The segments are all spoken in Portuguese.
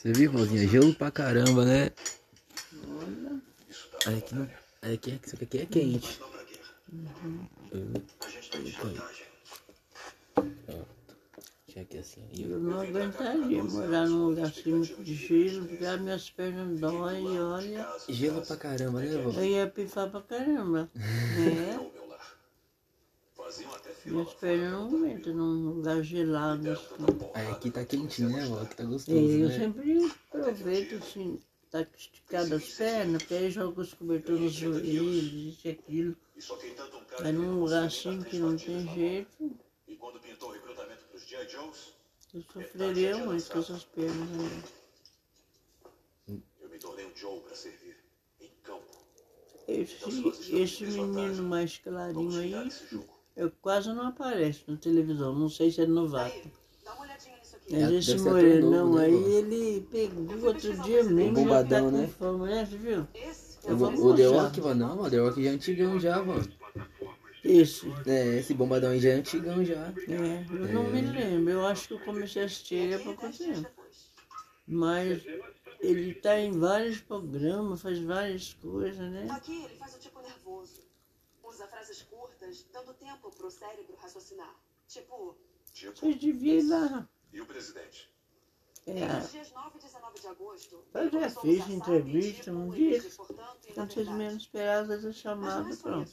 Você viu, vozinha? Gelo pra caramba, né? Olha. Aí aqui, não... Aí aqui, é- isso aqui é quente. Uhum. Deixa aqui assim. Eu não aguentaria morar num lugar assim muito de gelo, porque as minhas pernas doem e olha. Gelo pra caramba, né, vó? eu ia pifar pra caramba. É. Minhas pernas não aguentam num lugar gelado assim. Aí aqui tá quentinho, né, vó? Aqui tá gostoso, É, eu né? sempre aproveito assim, tá esticado as pernas, porque aí jogo os cobertores nos joelhos, isso e aquilo. Aí num lugar assim que não tem jeito, E quando pintou o recrutamento para os G.I. Joes, eu sofreria muito com essas pernas aí. eu me tornei um Joe para servir em campo. Esse, esse menino mais clarinho aí, eu quase não aparece na televisão, não sei se é novato. Dá uma olhadinha nisso aqui. Mas É, esse ser ator morenão né, aí, ele pegou outro dia mesmo, bombadão, tá com né? fome, né? Você viu? Esse Eu vou O, o The. Rock, vó, não, vó. The Rock já é antigão já, vó. Esse. É, esse bombadão aí já é antigão já. É, eu não me lembro, eu acho que eu comecei a assistir ele há pouco tempo. Mas ele tá em vários programas, faz várias coisas, né? Aqui ele faz o tipo. Usa frases curtas, dando tempo pro cérebro raciocinar. Tipo, Tipo, Vocês deviam ir lá. e o presidente? É, nos dias 9 e 19 de agosto. Eu ele já a fiz entrevista SAP, um tipo, dia. quando vocês menos esperar, às vezes é Mas não chamado, é pronto.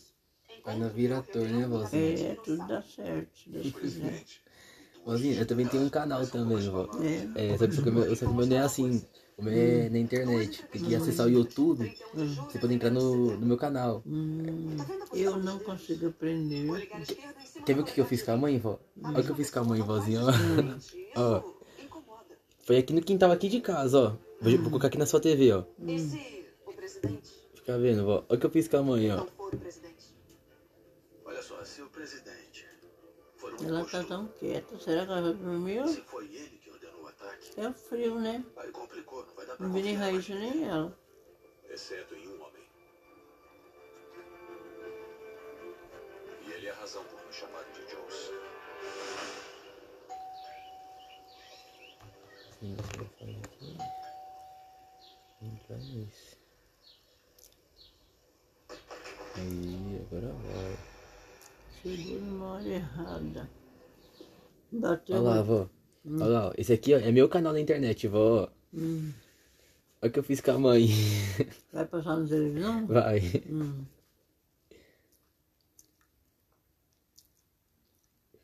Aí não vira ator, né, vozinha? É, tudo dá certo. Vozinha, eu também tenho um canal também, vó. É. É, o só que o meu não é assim. O meu é na internet. Tem que acessar o YouTube. Você pode entrar no, no meu canal. Hum, eu não consigo aprender. Quer ver o que eu fiz com a mãe, vó? Olha o que eu fiz com a mãe, vozinha, ó. Isso Ó. Foi aqui no quintal aqui de casa, ó. Vou, vou colocar aqui na sua TV, ó. E se o presidente Fica vendo, vó. Olha o que eu fiz com a mãe, ó. Olha só, se o presidente Ela tá tão quieta, será que ela já dormiu? se foi ele ordenou o É frio, né? aí complicou, não vai dar pra Não vi nem confiar Raíssa mais nem ela. exceto em um homem. E ele é a razão por me chamar de Jones. Sim, deixa eu fazer aqui. Entrar nesse. Aí, agora vai. Chegou numa hora errada. Bateu. Olha lá, vó. Olha lá, ó. Esse aqui ó, é meu canal na internet, vó. Hum. Olha o que eu fiz com a mãe. Vai passar na televisão? Vai. Hum.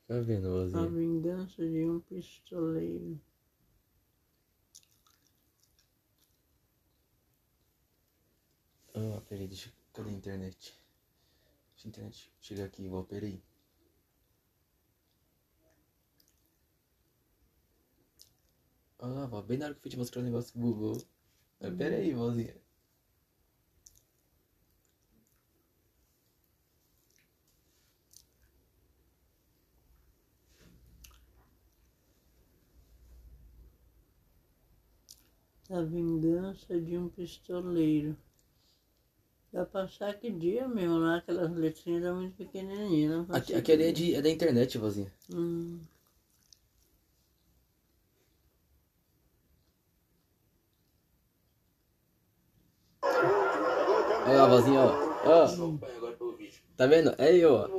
Tá vendo, A vozinha? vingança de um pistoleiro. Ah, peraí, deixa. Cadê a internet? Deixa a internet chegar aqui, vó, peraí. Vó, bem na hora que eu fui te mostrar o negócio que bugou. Mas peraí, vozinha. A vingança de um pistoleiro. Vai passar que dia mesmo lá, aquelas letrinhas eram muito pequenininhas. Aqui, aqui é, de, é da internet, vozinha. Hum. Olha lá, vozinha, ó. Ó. Tá vendo? É eu, ó.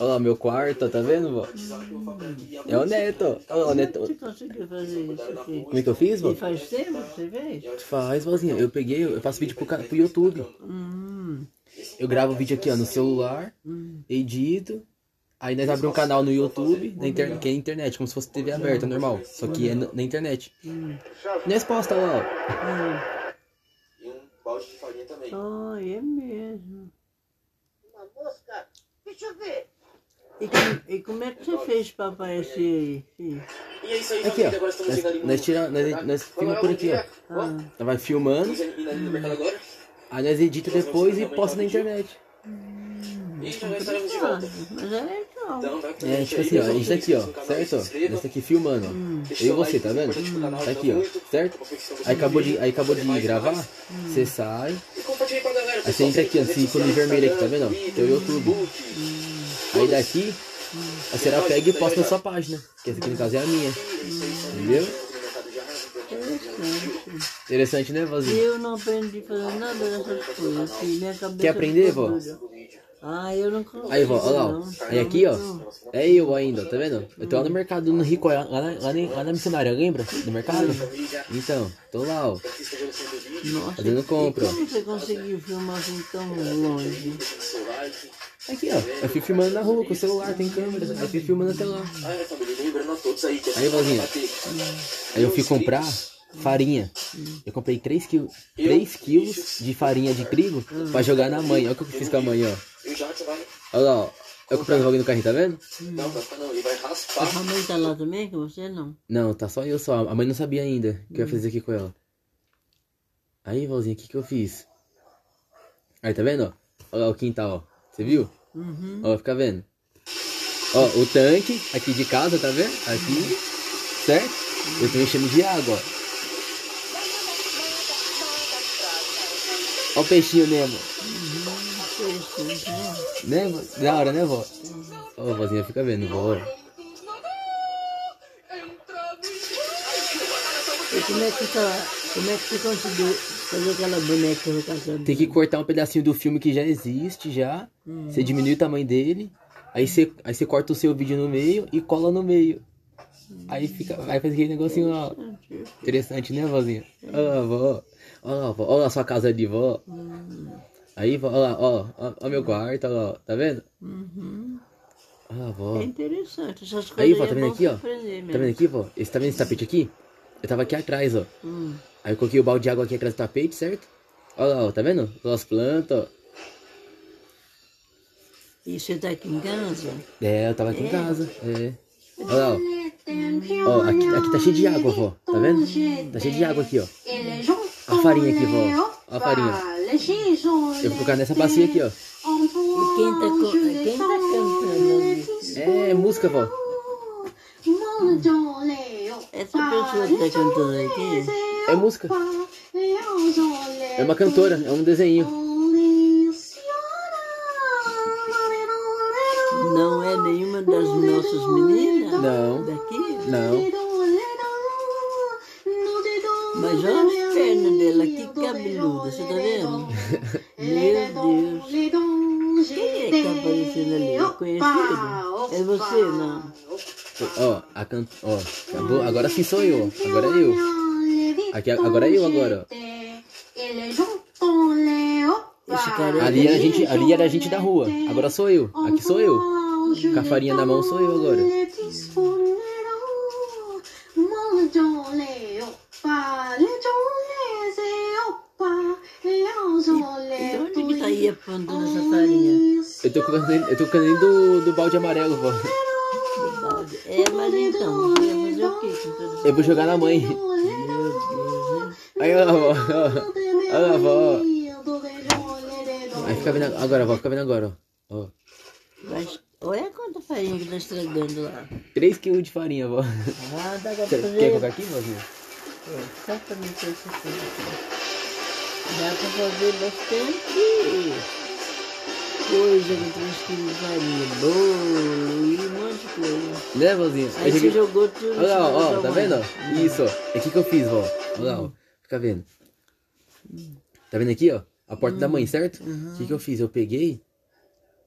Olha lá, meu quarto, tá vendo, vó? É o Neto. Olha lá, o Neto. que você conseguiu fazer isso aqui? Como é que eu fiz, vó? E faz tempo que você fez? Faz, vozinha. Eu peguei, eu faço vídeo pro, ca- pro YouTube. Hum. Eu gravo vídeo aqui, ó, no celular, Hum. edito. Aí nós abrimos um canal no YouTube, na inter... que é internet, como se fosse TV aberta, normal. Só que é na na internet. Nós posta lá, ó. Balde de farinha também. Oh, é mesmo. Uma mosca? Deixa eu ver. E, com- e como é que você fez pra aparecer aí? E é isso aí, Aqui, família. ó. Agora estamos chegando ali Nós, nós, tira, nós, nós filma por aqui, ó. Ah, Nós vai filmando, aí nós edita depois e posta na internet. E já já estaremos de ah, volta. mas é legal. Então, vai É, gente tipo assim, ó, a pessoal. gente tá aqui, ó, certo? tá aqui filmando, ó. Deixa Eu e você, tá isso vendo? canal, Tá aqui, ó, certo? Aí acabou de, aí acabou de gravar, mais. você sai, aí você entra aqui, ó, esse ícone sociais, vermelho aqui, tá vendo? Que é o YouTube. Aí daqui, a senhora pega e posta na sua página. Que essa aqui no caso é a minha. Entendeu? Interessante, né, vozinha? Eu não aprendi a fazer nada dessas coisas. Assim, minha cabeça Quer aprender, vó? dura. Ah, eu não consigo. Aí, vó, olha lá, ó. Aí aqui, ó. É eu ainda, ó, tá vendo? Eu tô lá no mercado no Rico, lá na, lá na, lá na missionária, lembra? Do mercado? Então, tô lá, ó. Nossa, Fazendo compra, ó. Como você conseguiu filmar assim tão longe? Aqui, ó. Eu fui filmando na rua com o celular, tem câmera. Aí eu fui filmando até lá. Aí vozinha. Aí eu fui comprar farinha. Eu comprei 3 quilos, 3 quilos de farinha de trigo pra jogar na mãe. Olha o que eu fiz com a mãe, ó. E o Jackson vai. Olha lá, ó. Eu comprando o bagulho no carrinho, tá vendo? Não, vai ficar não, ele vai A raspar. sua mãe tá lá também, que você não? Não, tá só eu só. A mãe não sabia ainda o que eu ia fazer aqui com ela. Aí, Valzinha, o que que eu fiz? Aí, tá vendo, ó? Olha lá o quintal, ó. Você viu? Uhum. Ó, fica vendo. Ó, o tanque aqui de casa, tá vendo? Aqui, certo? Eu tô enchendo de água, ó. Ó o peixinho Nemo. Interessante, né? Da hora, né, vó? Ó, vozinha, fica vendo, vó. E como é que tá, como é que você conseguiu fazer aquela boneca no caçador? Tem que cortar um pedacinho do filme que já existe, já. Você diminui o tamanho dele. Aí você, aí você corta o seu vídeo no meio e cola no meio. Aí fica. Aí faz aquele negocinho, ó. Interessante, né, vozinha? Olha lá, vó. Olha lá, vó. Olha a sua casa de vó. Aí, vó, olha lá, ó. Ó, ó meu quarto, olha lá, ó. Tá vendo? Uhum. Olha lá, vó. É interessante, essas coisas Aí, vó, é tá vendo aqui, ó? Tá vendo aqui, vó? Esse, tá vendo esse tapete aqui? Eu tava aqui atrás, ó. Hum. Aí eu coloquei o balde de água aqui atrás do tapete, certo? Olha lá, ó. Tá vendo? As plantas, ó. E você tá aqui em casa? É, eu tava aqui em casa. É. Olha lá, ó. Ó, aqui, aqui tá cheio de água, vó. Tá vendo? Tá cheio de água aqui, ó. A farinha aqui, vó. Ó a farinha. Eu vou colocar nessa bacia aqui, ó. E quem tá, co- quem tá cantando? É música, vó. Essa pessoa que tá cantando aqui? É música. É uma cantora, é um desenho. Não é nenhuma das nossas meninas? Não. Daqui? Não. Mas olha as pernas dela, que cabeluda, você tá vendo? Meu Deus. Quem é que tá aparecendo ali? É conhecido? É você, não? Ó, a can... Ó, acabou. Agora sim sou eu. Agora é eu. Aqui, agora é eu agora, ó. Esse cara é Ali era a gente, ali era a gente da rua. Agora sou eu. Aqui sou eu. Com a farinha na mão sou eu agora. Aí farinha? Eu tô ele, eu tô do, do balde amarelo, vó. Do balde. É, mas então, você ia fazer o quê com? Eu vou jogar na mãe. Meu Deus, hein? Aí, ó, vó. ó. Olha lá, vó. Aí fica vendo agora, vó. Fica vendo agora, ó. ó. Mas, olha quanta farinha que tá estragando lá. 3 kg de farinha, vó. Ah, dá pra Quer, fazer... quer colocar aqui, vozinha? É, coisa aqui. Dá pra fazer bastante coisa com quilos de farinha. Bolo e um monte de coisa. Né, vozinha? Aí você jogou tudo Olha lá, ó, ó, tá vendo? ó? Isso, ó. É aqui que eu fiz, vó. Olha lá, ó. Fica vendo. Tá vendo aqui, ó? A porta da mãe, certo? O que que eu fiz? Eu peguei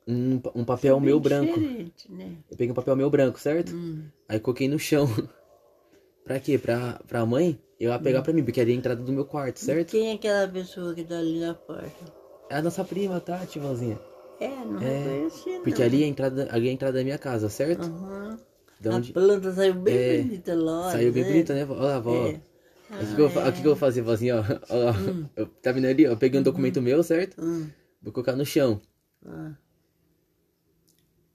um, um papel meu Bem branco. né? Eu peguei um papel meu branco, certo? Hum. Aí coloquei no chão. pra quê? Pra, pra mãe eu ia pegar pra mim, porque ali é a entrada do meu quarto, certo? Quem é aquela pessoa que tá ali na porta? É a nossa prima, Tati, vozinha. É, não É, reconheci, não. Porque ali é a entrada, ali é a entrada da minha casa, certo? Aham. A onde planta saiu bem É, bonita lá. saiu bem né? bonita, né? Olha lá, vó. É. Aqui que eu, fa- aqui que eu vou fazer, vozinha, ó. Olha lá. Eu, tá vendo ali? Eu peguei um documento meu, certo? Hum, Vou colocar no chão. ah.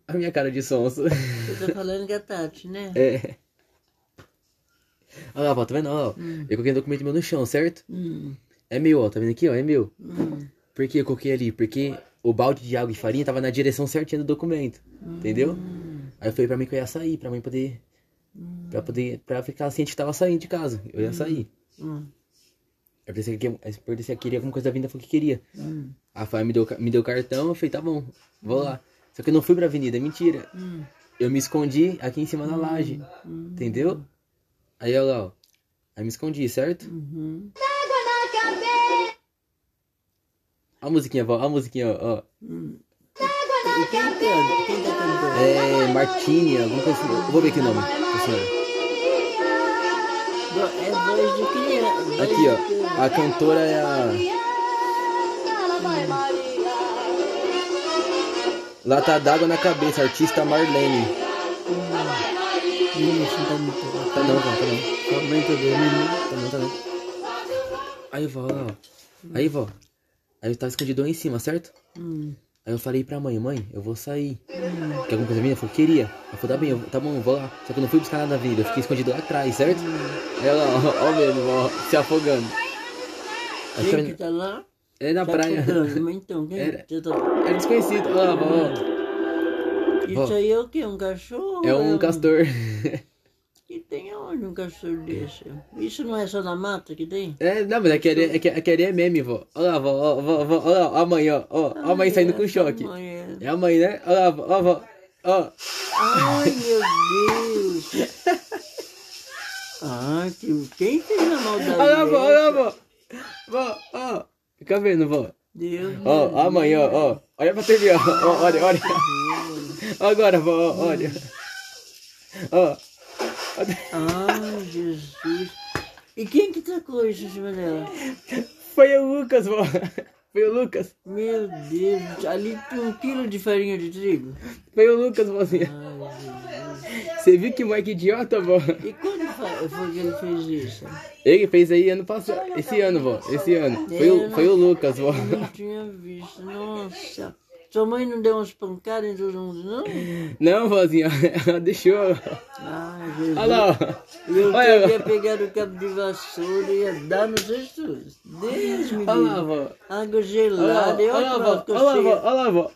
A minha cara de sonso. Você tá falando que é Tati, né? É. Olha lá, vó, tá vendo? Ó, eu coloquei um documento meu no chão, certo? Hum, É meu, ó, tá vendo aqui, ó? É meu. hum. Por que eu coloquei ali? Porque o balde de água e farinha tava na direção certinha do documento. Entendeu? Aí eu falei pra mim que eu ia sair, pra mãe poder. Pra poder. Pra ficar ciente que tava saindo de casa. Eu ia sair. Hum. Eu pensei que eu se ela queria alguma coisa da vinda, falou que queria. Hum. A Fai me deu, me deu cartão, eu falei, tá bom, vou lá. Só que eu não fui pra avenida, é mentira. Hum. eu me escondi aqui em cima da laje. Entendeu? Aí, olha lá, ó. Aí me escondi, certo? Uhum. Ó a musiquinha, vó. Ó a musiquinha, ó. E quem canta? Quem tá cantando? É Martini, alguma coisa assim. Eu vou ver aqui o nome. senhora. É voz de criança. Aqui, ó. A cantora é a. Lata d'água na cabeça, artista Marlene. Não tá muito Tá não, vó, tá não. Só brincadeira. Tá não, tá não. Aí, vó, ó. Aí, vó. Aí eu tava escondido lá em cima, certo? Hum. Aí eu falei pra mãe, mãe, eu vou sair. Quer alguma coisa minha? Ela falou, queria. Ela falou, tá bem, eu, tá bom, eu vou lá. Só que eu não fui buscar nada na avenida, eu fiquei escondido lá atrás, certo? Aí ela, ó, ó mesmo, ó, se afogando. Aí Quem que tá lá? É na Tá praia. então, quem Era- tá? É desconhecido. Lá, vó, ó. Isso aí é o quê? Um cachorro? É um castor. E tem aonde um castor desse? Isso não é só na mata que tem? É, não, mas aquele, é, aquele, aquele é meme, vó. Olha lá, vó, ó, vó, vó, olha lá, a mãe, ó, ó, a mãe saindo com choque. Mãe é. É a mãe, né? Olha lá, vó, ó, vó, ó. Ai, meu Deus! Ai, que... quem fez a maldade Olha lá, vó, olha lá, vó. Vó, ó. Fica vendo, vó. Deus Ó, me ó a mãe, ó, ó. Olha pra TV, ó. ó olha, olha. Agora, vó, ó, olha. Ó. Ai, Jesus. E quem que tacou isso em cima dela? Foi o Lucas, vó. Foi o Lucas. Meu Deus, ali tem um quilo de farinha de trigo. Foi o Lucas. Ai, Jesus. Você viu que moleque idiota, vó? E quando foi que ele fez isso? Ele fez aí ano passado. Esse ano, vó. Esse ano. Foi o, foi o Lucas, vó. Eu não tinha visto. Nossa. Sua mãe não deu umas pancadas em todo mundo, não? Não, vozinha. Ela deixou. Ai, Jesus. Olha lá, ó. Eu Olha, teria pegado o cabo de vassoura e ia dar nos estudos. Deus me Olha lá, vó. Água gelada. Olha lá, olha vó. Olha lá, vó. Olha lá, vó.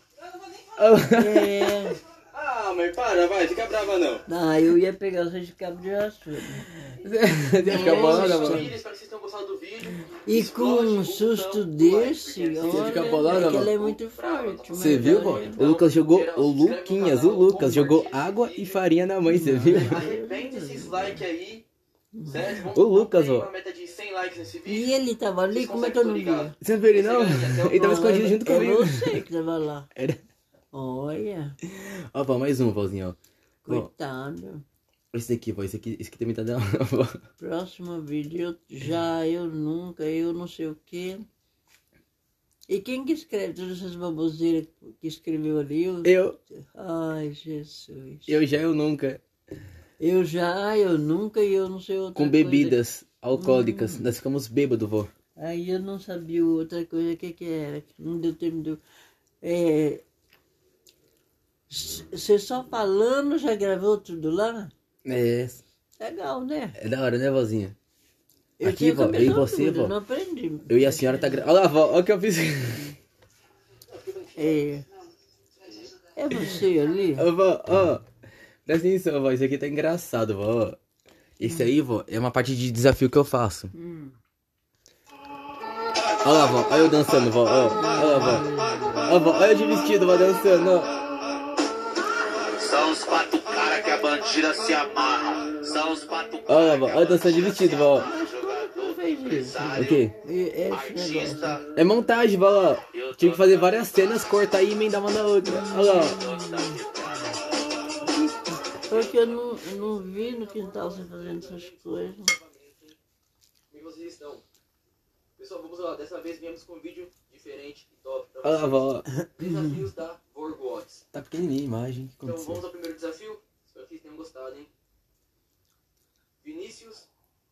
Olha lá. É. Ah, mãe, para, vai. Fica brava, não. Ah, eu ia pegar os cabos de vassoura. Fica bolada, vó. Espero que vocês tenham gostado do vídeo. E com um susto desse, olha, fica bolada, é que vó? ela é muito forte. Você viu, ela vó? é- O Lucas jogou. O Luquinhas, o Lucas jogou água e farinha na mãe, você viu? Arrebenta esses likes aí. Certo? O Lucas, ó. pra meta de 100 likes nesse E ele tava ali, como é que eu não vi? Você não viu ele, não? Ele tava escondido junto é comigo. você que tava lá. Era. Olha, Ó, mais um, vozinha, ó. Ó, coitado. Esse aqui, vó. Esse aqui, esse aqui também tá vó. Próximo vídeo, eu- já eu nunca, eu não sei o quê. E quem que escreve todas essas baboseiras que escreveu ali? Eu... Eu, Ai, Jesus. eu já, eu nunca. Eu já, eu nunca e eu não sei outra Com coisa. bebidas alcoólicas. Nós ficamos bêbados, vó. Aí eu não sabia outra coisa o que que era. Não deu tempo de... eu- É... Você só falando já gravou tudo lá? É, Legal, né? é da hora, né, vozinha? Eu Aqui, vó, eu e você, tudo, vó. Eu não aprendi. Eu e a senhora tá gravando. Olha lá, vó, olha o que eu fiz. É... É você ali? Ô, vó, ó. Presta atenção, vó. Isso aqui tá engraçado, vó. Esse aí, vó, é uma parte de desafio que eu faço. Hum. Olha lá, vó. Olha eu dançando, vó. Ó, olha lá, vó. Ó, vó, olha eu de vestido, vó, dançando, ó. Bandida se amarra. São os quatro Olha. Olha dançando de vestido, vó. Não fez isso. O quê? Esse negócio. artista. É montagem, vó. ó. Tive que fazer várias cenas, cortar e emendar uma na outra. Olha lá. Porque eu não, eu não vi no quintal você fazendo essas coisas. Como vocês estão? Pessoal, vamos lá. Dessa vez viemos com um vídeo diferente e top pra Olha lá. Desafios da Vorgods. Tá pequenininha a imagem. Então vamos ao primeiro desafio. Tenham gostado, hein? Vinícius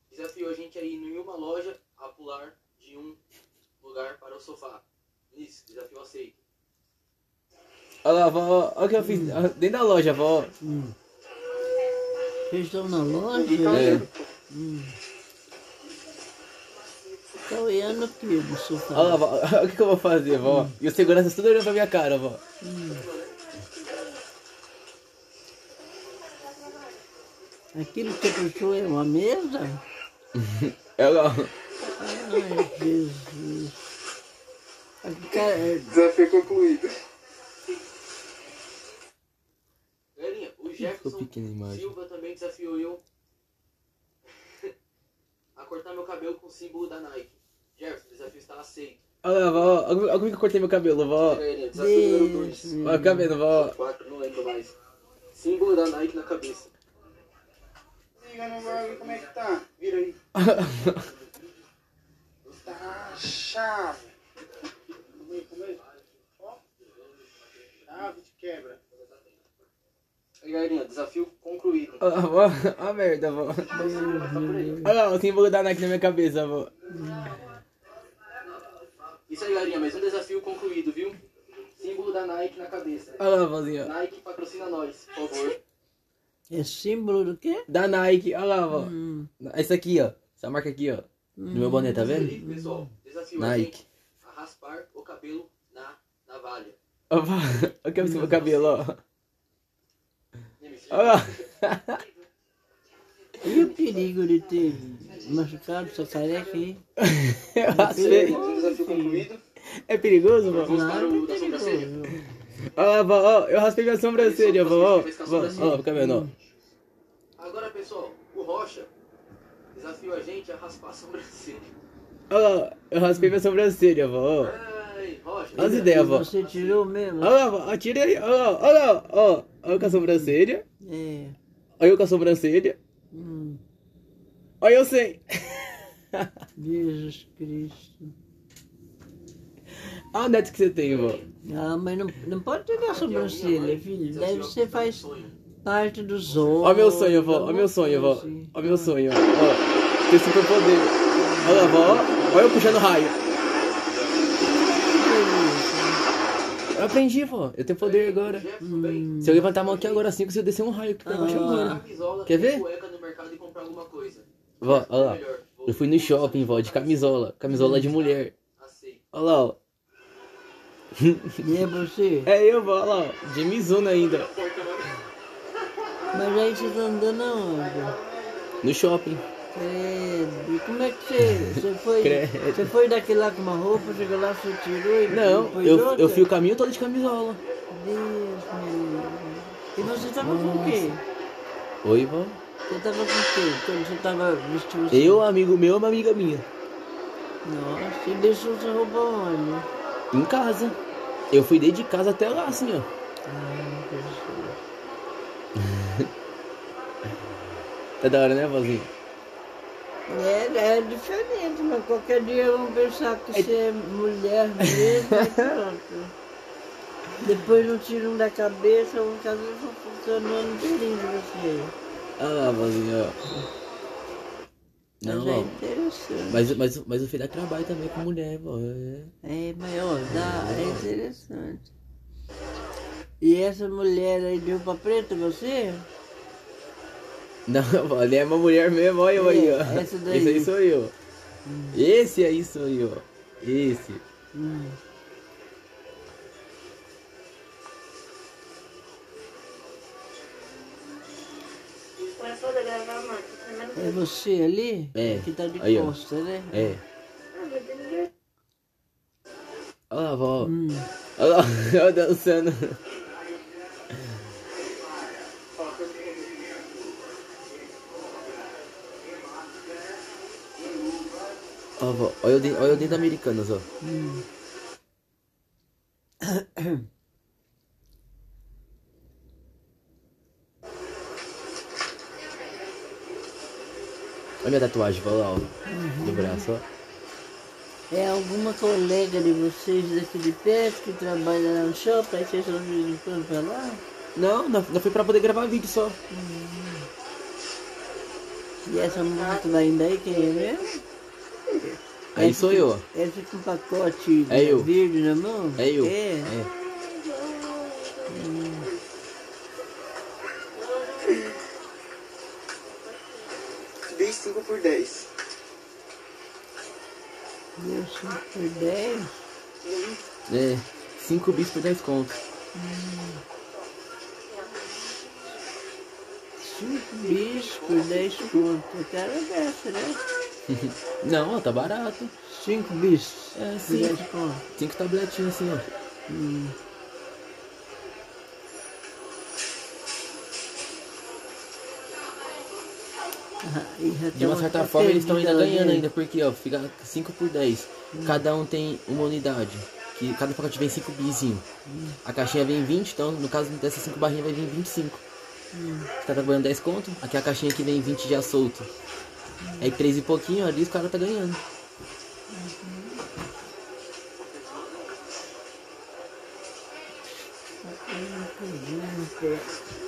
desafiou a gente a ir em uma loja a pular de um lugar para o sofá. Vinícius, desafio aceito. Olha lá, vó. Olha o que eu fiz. ó, Dentro da loja, vó. Vocês estão na loja? É. Tá olhando aqui no sofá. Olha lá, vó. Olha o que eu vou fazer, vó. E o segurança tudo olhando pra minha cara, vó. Aquilo que você puxou é uma mesa? Olha lá. Ai, Jesus. Cara, é- Desafio concluído. Galerinha, o Jefferson pequena a imagem. Silva também desafiou eu a cortar meu cabelo com o símbolo da Nike. Jefferson, o desafio está aceito. Olha lá, vó. Olha como- que eu cortei meu cabelo, vó. Galerinha, desafio número 2. Deixa. Olha o cabelo, vó. 4, não lembro mais. Símbolo da Nike na cabeça. Liga no como é que tá? Vira aí. Tá chave. Calma aí, calma aí. Ó. Chave de quebra. Aí, galerinha, desafio concluído. Olha lá, vó. Olha a merda, vó. Olha lá, o símbolo da Nike na minha cabeça, vó. Isso aí, galerinha, mais um desafio concluído, viu? Símbolo da Nike na cabeça. Olha lá, vózinha. Nike patrocina nós, por favor. É símbolo do quê? Da Nike, olha lá, vó. Hum. Essa aqui, ó. Essa marca aqui, ó. No meu boné, tá vendo? Felipe, pessoal, desafio Nike. a raspar o cabelo na navalha. Ó, vó. Olha que meu cabelo, ó. Olha lá. E o perigo de ter machucado essa careca aí? Eu. É perigoso, vó? Vamos para Nada o da sobrancelha. perigoso. Olha lá, vó. Ó, eu raspei minha sobrancelha, vó. Ó, ó, fica vendo, ó. Agora, pessoal, o Rocha desafiou a gente a raspar a sobrancelha. Olha lá, eu raspei minha sobrancelha, vó. ó. Ai, Rocha. Olha as ideias, vó. Você tirou mesmo? Olha lá, vó. ó, Tira aí. Olha lá, olha lá, ó. Olha eu com a sobrancelha. É. Olha eu com a sobrancelha. Hum. Olha eu sem. Jesus Cristo. Olha o neto que você tem, vó. Ah, mas não, não pode pegar a sobrancelha, filho. Deve ser faz parte dos olhos. Olha meu sonho, vó. Olha meu sonho, vó. Olha meu sonho, ó. Tem superpoder. Olha lá, vó. Olha eu puxando raio. Eu aprendi, vó. Eu tenho poder agora. Bem. Se eu levantar a mão aqui agora, assim, eu consigo descer um raio aqui pra baixo agora. Camisola Quer ver? Vó, olha lá. Eu fui no shopping, vó, de camisola. Camisola de mulher. Aceito. Olha lá, ó. E é você? É eu, olha lá, ó. De Mizuno ainda. Mas aí você tá andando aonde? No shopping. Credo. E como é que você, você foi? Credo. Você foi daquele lá com uma roupa, chegou lá, você tirou e Não, pôs eu, outra? eu fui o caminho todo de camisola. Deus meu. E você tava com o quê? Oi, vó. Você tava com o quê? Quando você tava vestido assim? Eu, amigo meu, uma amiga minha. Nossa, e deixou sua roupa onde? Em casa. Eu fui desde casa até lá, assim, ó. Ai, Jesus. Tá da hora, né, vozinha? É, é diferente, mas qualquer dia vão pensar que você é mulher mesmo e pronto. Depois não tiram da cabeça, vão ficar funcionando inteirinho de você. Olha lá, vozinha, ó. Não, mas é ó. interessante. Mas, mas, mas o filho dá trabalho também com mulher, vó. É. É, mas ó, dá, é interessante. E essa mulher aí de roupa preta, você? Não, ele é uma mulher mesmo, olha eu aí, ó. É, essa daí. Esse aí sou eu. Esse aí sou eu. Esse. Hum. Põe foda gravar, mano. É você ali? É. Que tá de Aí, ó. costa, né? É. Olha lá, vó. Hum. Olha lá, eu dançando. Ó, vó, olha o dente, olha o dente americanos, ó. Olha minha tatuagem, lá, ó. No braço, ó. É alguma colega de vocês daqui de perto que trabalha lá no shopping, aí vocês estão quando pra lá? Não, não, não foi pra poder gravar vídeo só. E essa moça que vai indo aí, quem é mesmo? Aí Essa sou que- eu, ó. Essa com pacote É eu. verde na mão? É eu. É. É. 5 por 10. Deu 5 por 10. É. 5 bis por 10 contos. 5 bis por 10 conto. Eu quero dessa, né? Não, ó, tá barato. 5 bis É, por sim. 10 conto. 5 tabletinhas assim, ó. Hum. De uma certa forma eles estão ainda ganhando ainda, porque ó, fica 5 por 10. Cada um tem uma unidade. Que cada pacote vem 5 bizinho. A caixinha vem 20, então no caso dessas 5 barrinhas vai vir 25. Os caras tá ganhando 10 conto, aqui a caixinha que vem 20 já solto. Aí 3 e pouquinho, ali os caras tá ganhando. Ai,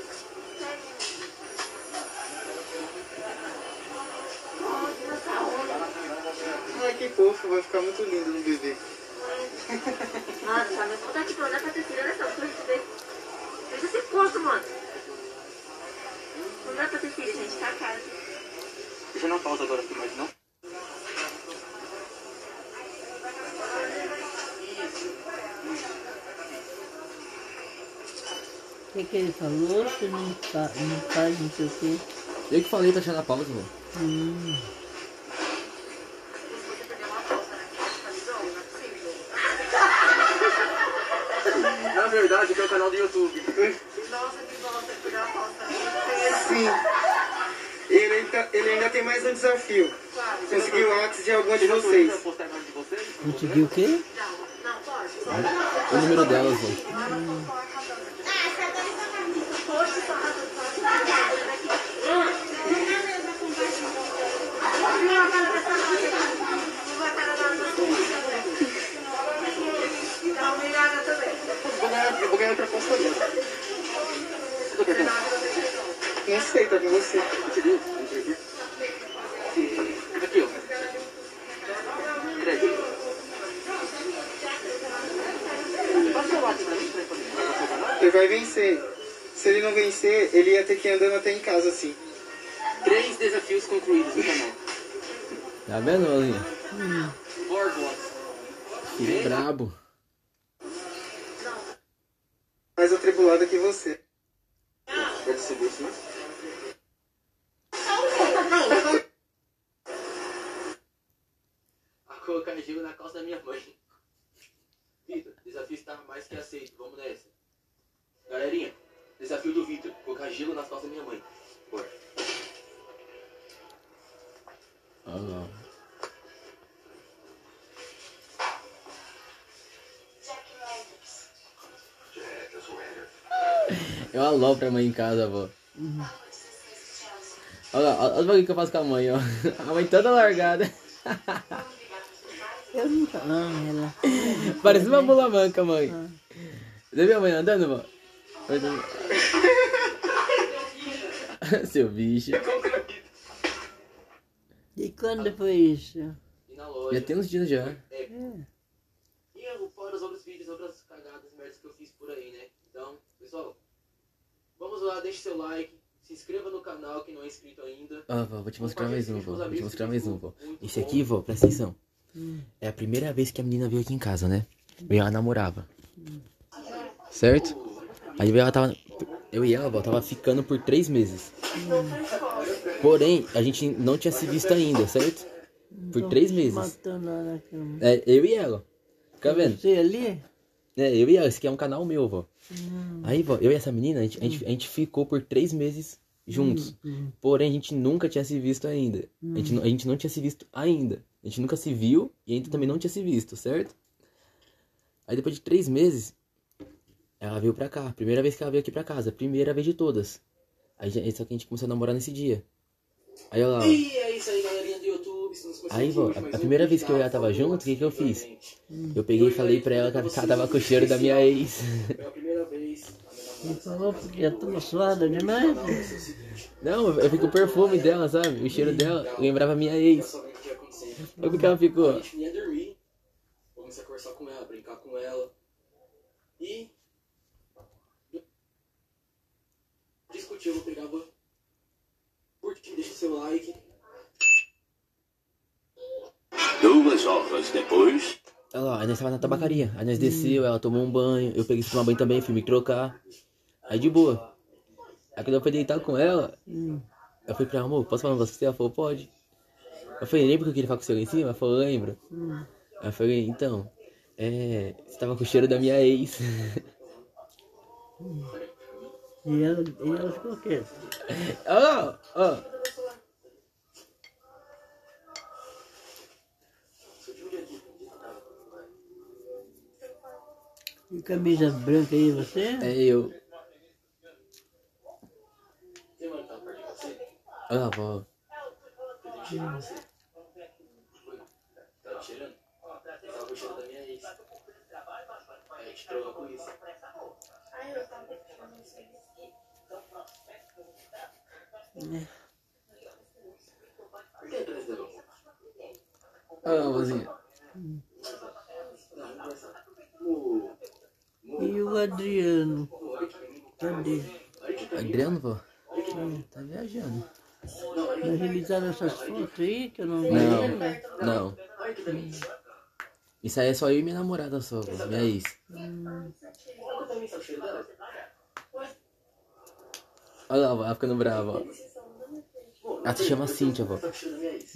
fofo, vai ficar muito lindo no bebê. Nossa, mas puta que pariu, dá pra ter filho, olha só, pra gente ver. Veja esse corpo, mano. Não dá pra ter filho, gente, tá caro. Deixa na pausa agora, mais não? O que, que ele falou? Que não, fa não faz não sei o quê. Eu que falei, tá achando a pausa, mano. Hum. Ainda tem mais um desafio. Conseguir o WhatsApp de alguma de vocês. Conseguiu o quê? Não, não, pode. O número delas, também. Vou ganhar, eu vou ganhar outra aposta dele. Não sei, tá com você. Ele vai vencer. Se ele não vencer, ele ia ter que ir andando até em casa assim. Três desafios concluídos no canal. Tá vendo, blocks. Ele é brabo. Mais atribulada que você. Pode ser isso, né? A colocar gelo na calça da minha mãe. Vitor, desafio está mais que aceito. Vamos nessa. Galerinha, desafio do Vitor. Colocar gelo nas calças da minha mãe. Bora. Olha lá. Eu alopro a mãe em casa, avó. Olha lá, olha os bagulho que eu faço com a mãe, ó. A mãe toda largada. Eu não não, ela. Parece uma mula manca, mãe. Você viu a mãe andando, vó? Seu bicho. E quando foi isso? E na loja. Já tem uns dias já. É. E eu, fora os outros vídeos, outras cagadas, merdas que eu fiz por aí, né? Então, pessoal, vamos lá, deixe seu like, se inscreva no canal quem não é inscrito ainda. Ó, vó, vou te mostrar mais um, vó. Vou te mostrar mais um, vó. Esse aqui, vó, presta atenção. É a primeira vez que a menina veio aqui em casa, né? E ela namorava. Certo? Aí ela tava. Eu e ela, vó, tava ficando por três meses. Porém, a gente não tinha se visto ainda, certo? Por três meses. É, eu e ela. Fica vendo? Você ali? É, eu e ela, esse aqui é um canal meu, vó. Aí, vó, eu e essa menina, a gente, a gente, a gente ficou por três meses juntos. Porém, a gente nunca tinha se visto ainda. A, gente, a gente não tinha se visto ainda. A gente nunca se viu e ainda também não tinha se visto, certo? Aí depois de três meses, ela veio pra cá. Primeira vez que ela veio aqui pra casa. Primeira vez de todas. Aí, só que a gente começou a namorar nesse dia. Aí ela, ó. E é isso aí, galerinha do YouTube. Aí, vó, a- a primeira vez que eu e ela tava junto, o que que eu fiz? Eu peguei e falei pra ela que ela tava com o cheiro da minha ex. Foi a primeira vez. Ele namorada falou porque eu tô suada demais. Não, eu fico com o perfume dela, sabe? O cheiro dela lembrava a minha Olha ex. o que. Olha ela ficou. A gente ia dormir. Comecei a conversar com ela, brincar com ela. E. Discutir, eu pegava. Curte, deixa o seu like. Duas horas depois. Lá, aí nós tava na tabacaria. Aí nós desceu, ela tomou um banho, eu peguei tomar banho também, fui me trocar. Aí de boa. Aí quando eu fui deitar com ela, eu falei pra ela, amor, posso falar um negócio com você? Ela falou, pode. Eu falei, lembra que eu queria falar com você lá em cima? Ela falou, lembro. Aí eu falei, então, é. Você tava com o cheiro da minha ex. E ela, e ela ficou quieta. Ó, ó. E camisa branca aí, você? É eu. Uma que tá você. Tá cheirando? Tava com o cheiro da minha ex. Aí eu te provoco isso. Ai, eu tava E o Adriano? Cadê? Adriano, vó? Tá viajando. Mas ele tá nessas fotos aí que eu não vi Não. ainda. Não. Vem. Isso aí é só eu e minha namorada só, vó. Minha ex. Olha também sabe o cheiro dela? Olha lá, vó. Ela ficando brava, ó. Ela se chama Cintia, vó. Sabe o cheiro da minha ex?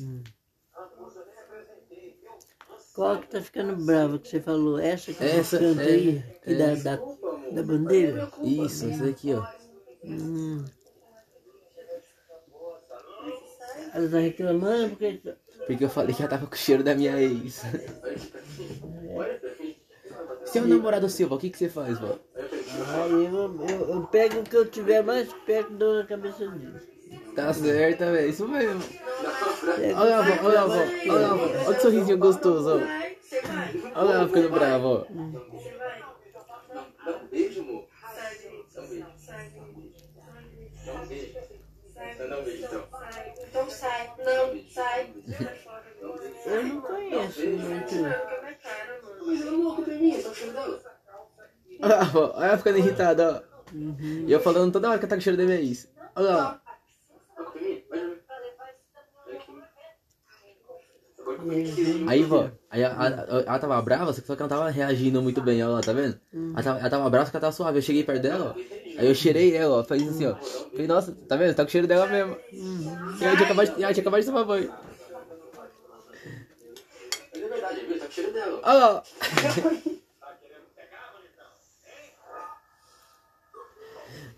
Qual que tá ficando brava que você falou? Essa que Essa, ficando é, aí? Que é. da, da, da bandeira? Isso, isso daqui, ó. Hum. Ela tá reclamando porque... Porque eu falei que ela tava com o cheiro da minha ex. Aqui é um namorado seu, vó, o que, que você faz, vó? Aí eu, eu, eu pego o que eu tiver mais perto na cabeça dele. Tá certo, velho. Isso mesmo. Olha a avó, olha a avó, olha a avó. Olha que sorrisinho gostoso, ó. Vai, você vai. Olha ela ficando brava, ó. Você vai. Dá um beijo, amor. Dá um beijo. Sai. Dá um beijo. Sai. Então dá um beijo, então. Sai. Então sai. Não, sai. Eu não conheço muito. Mas ela pra mim, cheiro dela? Olha a avó, olha ela ficando irritada, ó. E eu falando toda hora que tá com cheiro da minha ex. Olha lá. Agora como é que quis Aí, vó, aí ela, ela- ela tava brava, só que ela não tava reagindo muito bem, lá, tá vendo? Ela tava, ela tava brava, só que ela tava suave. Eu cheguei perto dela, ó. Aí eu cheirei ela, ó. Fiz assim, ó. Falei, nossa, tá vendo? Tá com o cheiro dela mesmo. E ela tinha acabado de, ela tinha acabado de tomar banho. Mas é verdade, viu? Tá com o cheiro dela. Olha lá.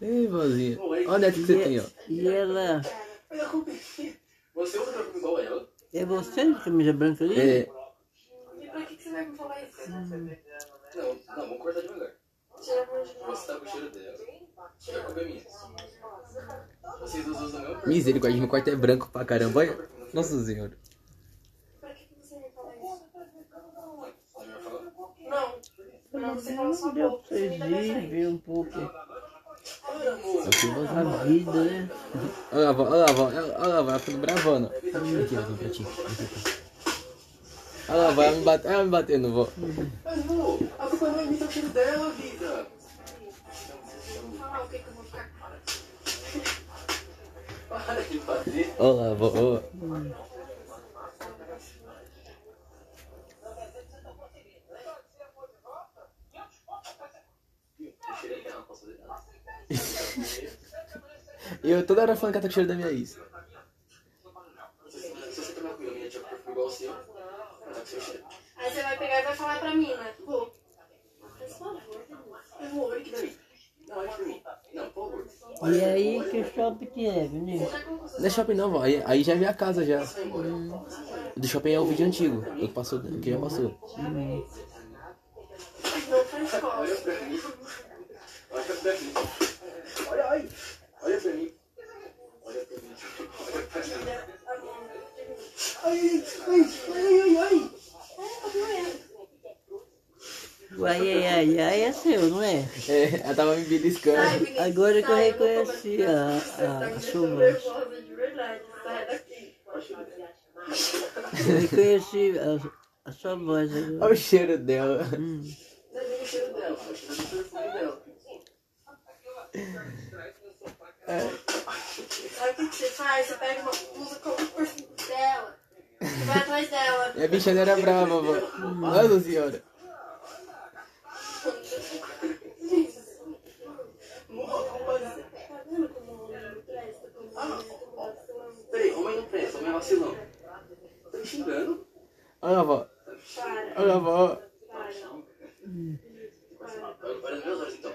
Ei, vozinha. Olha o neto que você tem, ó. E ela... Olha a culpa. Você usa perfume igual a ela? É você de camisa branca ali? É, E pra que que você vai me falar isso? Não, não, vamos cortar devagar. De novo. Você tá com o cheiro dela. A culpa é minha. Vocês usam o mesmo misericórdia, meu quarto é branco pra caramba. Olha. Nossa senhora. Pra que que você me fala isso? Você vai falar? Não. Não, você fala só Não deu pouco. irem ver um pouco. É o que vozinha. a vida, né? Olha lá, vó, olha lá, vó. Olha lá, vó, ela ficando bravona. Aqui, ó, vem pra ti. Olha lá, vó, ela me, bate, ela me batendo, vó. Mas, amor, a culpa não é minha, tá com cheiro dela, vida. falar o que que eu vou ficar. Para de bater. Olha lá, vó. ó. O cheiro dela, não posso fazer nada. E eu toda hora falando que ela tá com cheiro da minha ex. Se você tomar comigo, a minha tinha perfume igual o seu, ela tá com seu cheiro. Aí você vai pegar e vai falar pra mim, né? Vou. Por favor. Amor, olha aqui pra mim. Não, aqui pra mim. Não, por favor. E aí, que shopping que é, Vinícius? Não é shopping não, vó. Aí, aí já é minha casa já. O do shopping é o vídeo antigo. O que passou, o que já passou. Não faz costa. Olha mim. Olha pra mim. Olha, pra mim. Olha pra mim. Olha pra mim. Ai, ai, ai, ai, ai. O ai, ai, ai, ai é seu, não é? É, ela tava me beliscando. Agora que eu reconheci a, a, a sua voz. de verdade. Sai daqui. Eu reconheci a, a sua voz agora. Olha o cheiro dela. Hum. Não é nem o cheiro dela, é o cheiro do perfume dela. Sabe o que que você faz? Você pega uma blusa com o perfume dela. E vai atrás dela. E a bicha era brava, vó. Nossa senhora. Tá vendo como não presta? Como Peraí, homem não presta, homem é vacilão. Tá me xingando? Olha a vó. Para, Olha a vó. para. Olha nos meus olhos então.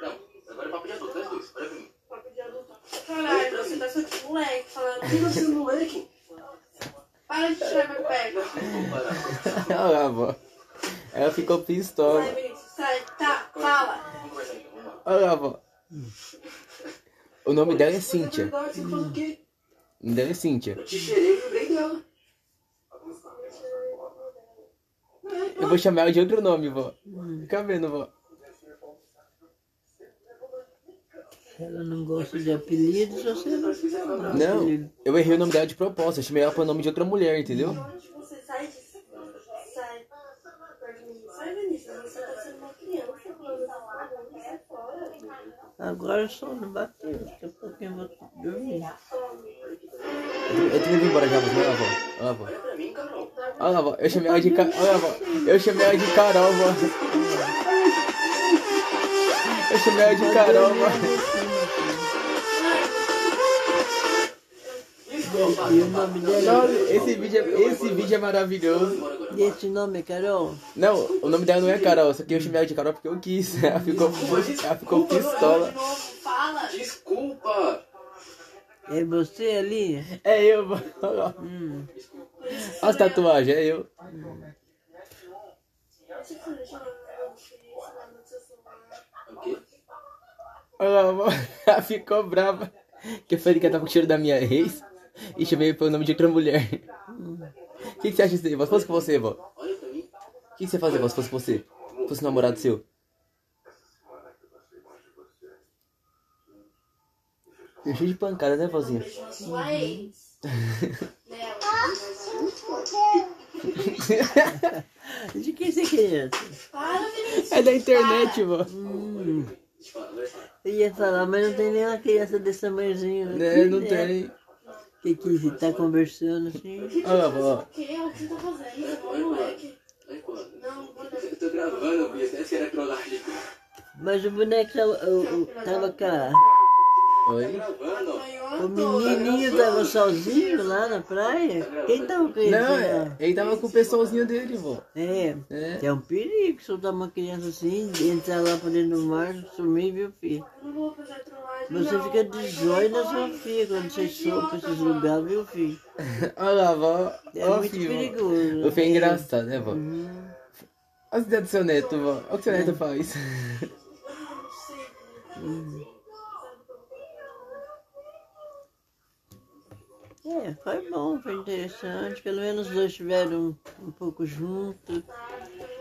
Não, agora é papo de adulto, nós dois. Olha pra mim. Papo de adulto. Caralho, você tá só de você é moleque? Para de tirar meu pé. Vamos parar. Olha a vó. Ela ficou pistola. Sai, Vinícius, Sai, tá, fala. Olha lá, vó. O nome dela é Cíntia. O nome dela é Cíntia. Eu te cheirei e lembrei dela. Eu vou chamar ela de outro nome, vó. Fica vendo, vó. Se ela não gosta de apelidos, você não fala Não, apelido. eu errei o nome dela de propósito. Eu chamei ela pelo nome de outra mulher, entendeu? Tá. Agora o sono bateu, daqui a pouquinho eu vou dormir. Eu, tenho que ir embora já, vó. Olha lá, vó. Olha lá, vó. Olha pra mim, Carol. Olha lá, vó. Eu chamei ela de Ca... Olha lá, vó. Eu chamei ela de Carol, vó. Eu chamei ela de Carol, vó. E o nome dela? Nossa, esse vídeo, é, esse vídeo é maravilhoso. E esse nome é Carol? Não, o nome dela não é Carol, só que eu chamei ela de Carol porque eu quis. Ela ficou, ela ficou pistola. Fala. Desculpa. É você ali? É eu, lá. Hum. Olha as tatuagens, é eu. Olha lá. Ela ficou brava. Que eu falei que ela tava com o cheiro da minha ex e chamei pelo nome de outra mulher. O que, que você acha disso aí, vó? Se fosse com você, vó. Olha pra mim. O que, que você fazia, vó, se fosse com você? Se fosse um namorado seu? Eu cheio de pancada, né, vozinha? Nela. De quem você Vinícius. É da internet, vó. Hum. Eu ia falar, mas não tem nenhuma criança desse tamanhozinho. Né, não tem. Que que tá conversando assim? Olha lá, vó. O que? O que você tá fazendo? Ô, moleque. Olha quando. Não, boneco. Eu tô gravando, Bia. Essa era trollagem. Mas o boneco tava, o- o- tava cá. Oi? Gravando. O menininho tava sozinho lá na praia? Quem tava com ele? Não, lá? é- ele tava com o pessoalzinho dele, vó. É. É. É um perigo soltar uma criança assim, entrar lá pra dentro do mar, sumir, viu, filho? Eu não vou fazer trollagem. Você não. fica de joio na sua filha quando você sobe pra esses lugares, viu, filho? Olha lá, vó. É Ó, muito filho. perigoso. O filho é engraçado, né, vó? Uhum. Olha as ideias do seu neto, vó. Olha o que seu neto faz. É, foi bom, foi interessante. Pelo menos os dois estiveram um pouco juntos.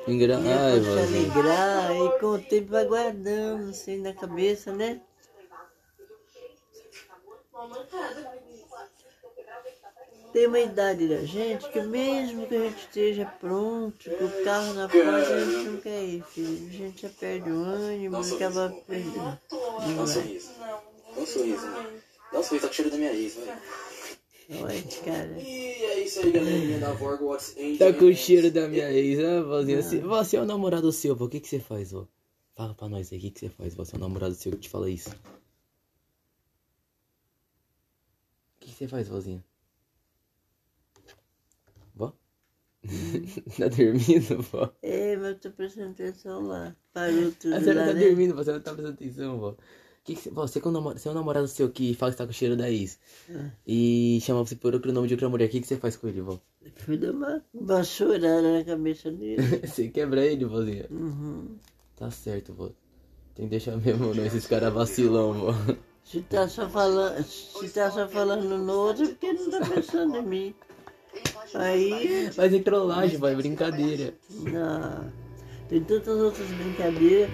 Engra... Né, Ai, se alegrar e com o tempo vai guardando assim na cabeça, né? Tem uma idade da gente que mesmo que a gente esteja pronto, com o carro na porta, a gente não quer ir, filho. A gente já perde o ânimo, Nossa, acaba perdendo. Dá um sorriso. Dá um sorriso, mano. Dá um sorriso, tá com o cheiro da minha ex, vai. Olha, cara. E é isso aí, galerinha da Vorgo What's Angel. Tá com o cheiro da minha ex, né, vozinha? Se você é o namorado seu, vó, o que que você faz, vó? Fala pra nós aí, o que que você faz? Você é o namorado seu que te fala isso. O que que você faz, vozinha? Vó? tá dormindo, vó? É, mas eu tô prestando atenção lá. Parou tudo A senhora lá, tá né? dormindo, você não tá prestando atenção, vó. Que que você, vó, você, que é um você é um namorado seu que fala que tá com o cheiro da ex Ah. e chama você por outro nome de outra mulher, o que que você faz com ele, vó? Fui dar uma vassourada na cabeça dele. você quebra ele, vozinha? Uhum. Tá certo, vó. Tem que deixar mesmo, não, esses caras vacilão, vó. Se tá só falando, se tá só falando no outro, é porque não tá pensando em mim. Aí, Mas é trollagem, vai, brincadeira. não. Tem tantas outras brincadeiras.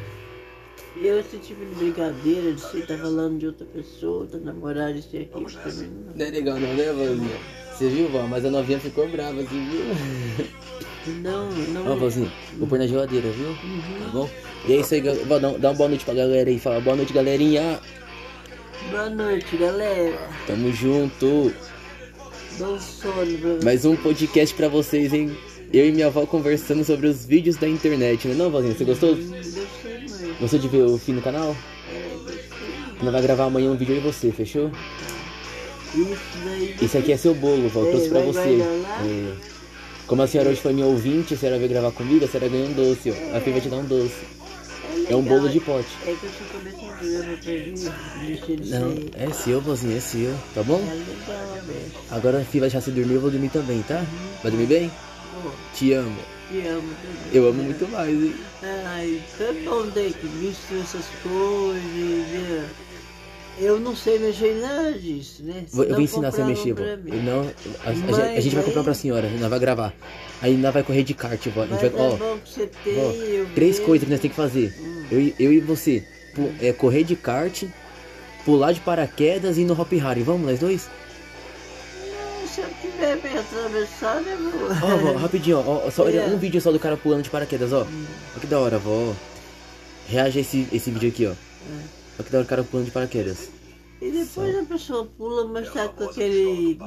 E eu, esse tipo de brincadeira, de você tá falando de outra pessoa, outra namorada, isso e aquilo, mim não. Não é legal não, né, vozinha? Você viu, vó? Mas a novinha ficou brava, você viu? Não, não. Ó, vozinha, vou pôr na geladeira, viu? Tá bom? E é isso aí, dá, dá uma boa noite pra galera aí. Fala boa noite, galerinha. Boa noite, galera. Tamo junto. Bom sono. Mais um podcast pra vocês, hein? Eu e minha avó conversando sobre os vídeos da internet, né não, vozinha? Você gostou? Gostei muito. Gostou de ver o fim no canal? É. Nós vai gravar amanhã um vídeo aí você, fechou? Isso. Esse aqui é seu bolo, vó, eu É, trouxe pra você. É. Como a senhora hoje foi minha ouvinte, a senhora veio gravar comigo, a senhora ganhou um doce, ó. A Fê vai te dar um doce. É um bolo de pote. É que eu sou começando eu perdi. Não, é seu, vozinha, é seu, tá bom? É legal, Alberto. Agora a Fê vai deixar você dormir, eu vou dormir também, tá? Vai dormir bem? Te amo. te amo também. Eu amo muito mais, hein? Ai, foi bom ter que visto essas coisas. né? Eu não sei mexer em nada disso, né? Eu vou ensinar você a mexer, vó. Eu não, a, a- a gente- a gente vai comprar pra senhora, nós vai gravar. Aí nós vai correr de kart, vó. A gente vai, é ó, tem. Ó, eu três vejo. coisas que nós temos que fazer. Eu, e- eu e você. É, correr de kart, pular de paraquedas e ir no Hop Harry. Vamos, nós dois? Se eu tiver bem atravessado, eu vou. Ó, vó, rapidinho, ó. ó, Só, olha, É. um vídeo só do cara pulando de paraquedas, ó. Olha que da hora, vó. Reage a esse, esse vídeo aqui, ó. Olha que da hora o cara pulando de paraquedas. E depois a pessoa pula, mas tá com aquele.